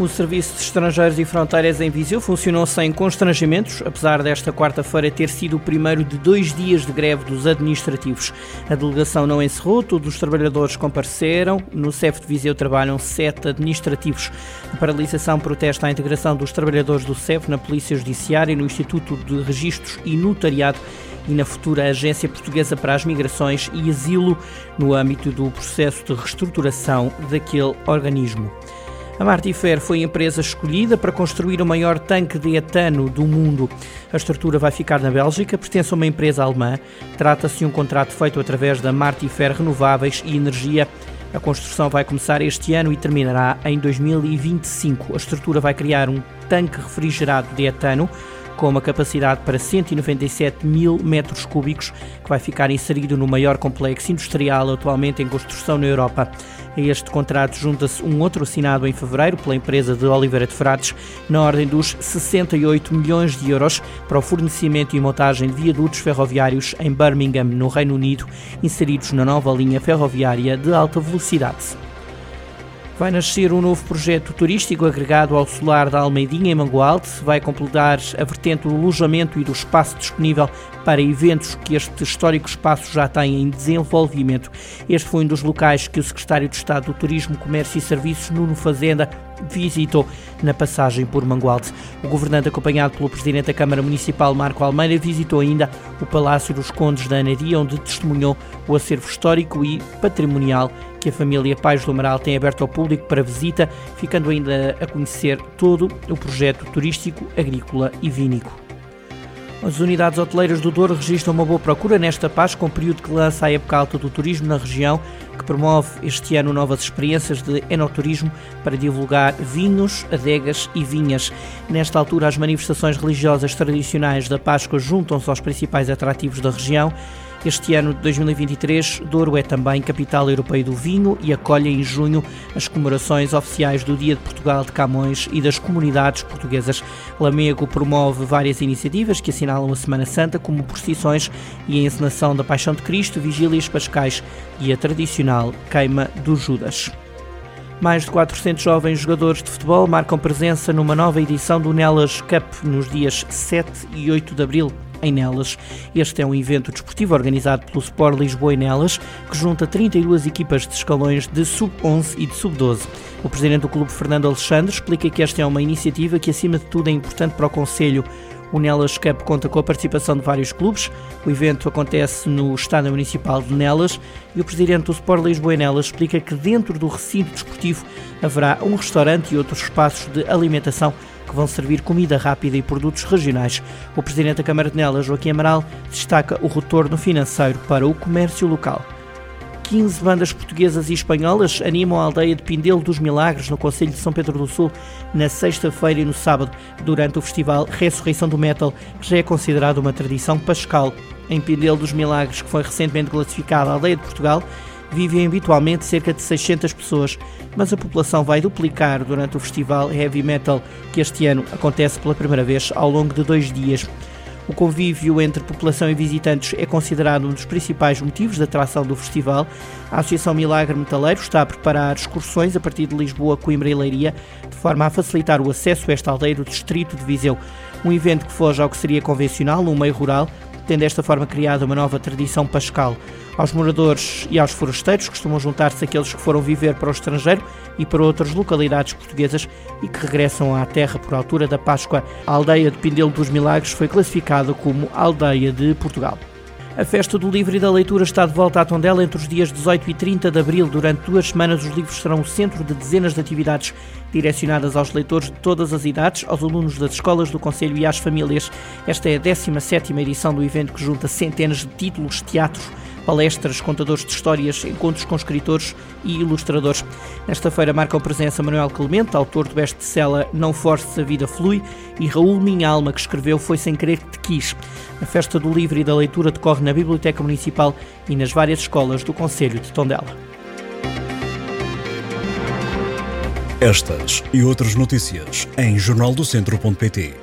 O Serviço de Estrangeiros e Fronteiras em Viseu funcionou sem constrangimentos, apesar desta quarta-feira ter sido o primeiro de dois dias de greve dos administrativos. A delegação não encerrou, todos os trabalhadores compareceram. No CEF de Viseu trabalham sete administrativos. A paralisação protesta a integração dos trabalhadores do CEF na Polícia Judiciária, no Instituto de Registros e Notariado e na futura Agência Portuguesa para as Migrações e Asilo, no âmbito do processo de reestruturação daquele organismo. A Martifer foi a empresa escolhida para construir o maior tanque de etano do mundo. A estrutura vai ficar na Bélgica, pertence a uma empresa alemã. Trata-se de um contrato feito através da Martifer Renováveis e Energia. A construção vai começar este ano e terminará em 2025. A estrutura vai criar um tanque refrigerado de etano com uma capacidade para 197 mil metros cúbicos, que vai ficar inserido no maior complexo industrial atualmente em construção na Europa. A este contrato junta-se um outro assinado em fevereiro pela empresa de Oliveira de Frades, na ordem dos 68 milhões de euros para o fornecimento e montagem de viadutos ferroviários em Birmingham, no Reino Unido, inseridos na nova linha ferroviária de alta velocidade. Vai nascer um novo projeto turístico agregado ao solar da Almeidinha em Mangualde. Vai completar a vertente do alojamento e do espaço disponível para eventos que este histórico espaço já tem em desenvolvimento. Este foi um dos locais que o Secretário de Estado do Turismo, Comércio e Serviços, Nuno Fazenda, visitou na passagem por Mangualde. O governante, acompanhado pelo Presidente da Câmara Municipal, Marco Almeida, visitou ainda o Palácio dos Condes da Anadia, onde testemunhou o acervo histórico e patrimonial que a família Pais do Amaral tem aberto ao público para visita, ficando ainda a conhecer todo o projeto turístico, agrícola e vínico. As unidades hoteleiras do Douro registram uma boa procura nesta Páscoa, um período que lança a época alta do turismo na região, que promove este ano novas experiências de enoturismo para divulgar vinhos, adegas e vinhas. Nesta altura, as manifestações religiosas tradicionais da Páscoa juntam-se aos principais atrativos da região este ano de 2023, Douro é também capital europeia do vinho e acolhe em junho as comemorações oficiais do Dia de Portugal de Camões e das comunidades portuguesas. Lamego promove várias iniciativas que assinalam a Semana Santa, como procissões e a encenação da Paixão de Cristo, vigílias pascais e a tradicional queima dos Judas. Mais de 400 jovens jogadores de futebol marcam presença numa nova edição do Nelas Cup nos dias 7 e 8 de abril em Nelas. Este é um evento desportivo organizado pelo Sport Lisboa em Nelas, que junta 32 equipas de escalões de sub-11 e de sub-12. O presidente do clube, Fernando Alexandre, explica que esta é uma iniciativa que, acima de tudo, é importante para o Conselho. O Nelas Cup conta com a participação de vários clubes. O evento acontece no Estádio Municipal de Nelas e o presidente do Sport Lisboa Nelas explica que dentro do recinto desportivo haverá um restaurante e outros espaços de alimentação que vão servir comida rápida e produtos regionais. O presidente da Câmara de Nelas, Joaquim Amaral, destaca o retorno financeiro para o comércio local. 15 bandas portuguesas e espanholas animam a aldeia de Pindelo dos Milagres, no Conselho de São Pedro do Sul, na sexta-feira e no sábado, durante o festival Ressurreição do Metal, que já é considerado uma tradição pascal. Em Pindelo dos Milagres, que foi recentemente classificada a aldeia de Portugal, vivem habitualmente cerca de 600 pessoas, mas a população vai duplicar durante o festival Heavy Metal, que este ano acontece pela primeira vez ao longo de dois dias. O convívio entre população e visitantes é considerado um dos principais motivos de atração do festival. A Associação Milagre Metaleiro está a preparar excursões a partir de Lisboa, Coimbra e Leiria, de forma a facilitar o acesso a esta aldeia do distrito de Viseu. Um evento que foge ao que seria convencional num meio rural, tendo desta forma criado uma nova tradição pascal. Aos moradores e aos forasteiros costumam juntar-se aqueles que foram viver para o estrangeiro e para outras localidades portuguesas e que regressam à terra por altura da Páscoa. A aldeia de Pindelo dos Milagres foi classificada como Aldeia de Portugal. A Festa do Livro e da Leitura está de volta à Tondela entre os dias 18 e 30 de abril. Durante duas semanas, os livros serão o centro de dezenas de atividades direcionadas aos leitores de todas as idades, aos alunos das escolas do Conselho e às famílias. Esta é a 17 edição do evento que junta centenas de títulos, teatros, palestras, contadores de histórias, encontros com escritores e ilustradores. Nesta feira marcam presença Manuel Clemente, autor do best-seller Não Forces a Vida Flui, e Raul Minha Alma, que escreveu Foi Sem Querer Que Te Quis. A Festa do Livro e da Leitura decorre na Biblioteca Municipal e nas várias escolas do Conselho de Tondela. Estas e outras notícias em jornaldocentro.pt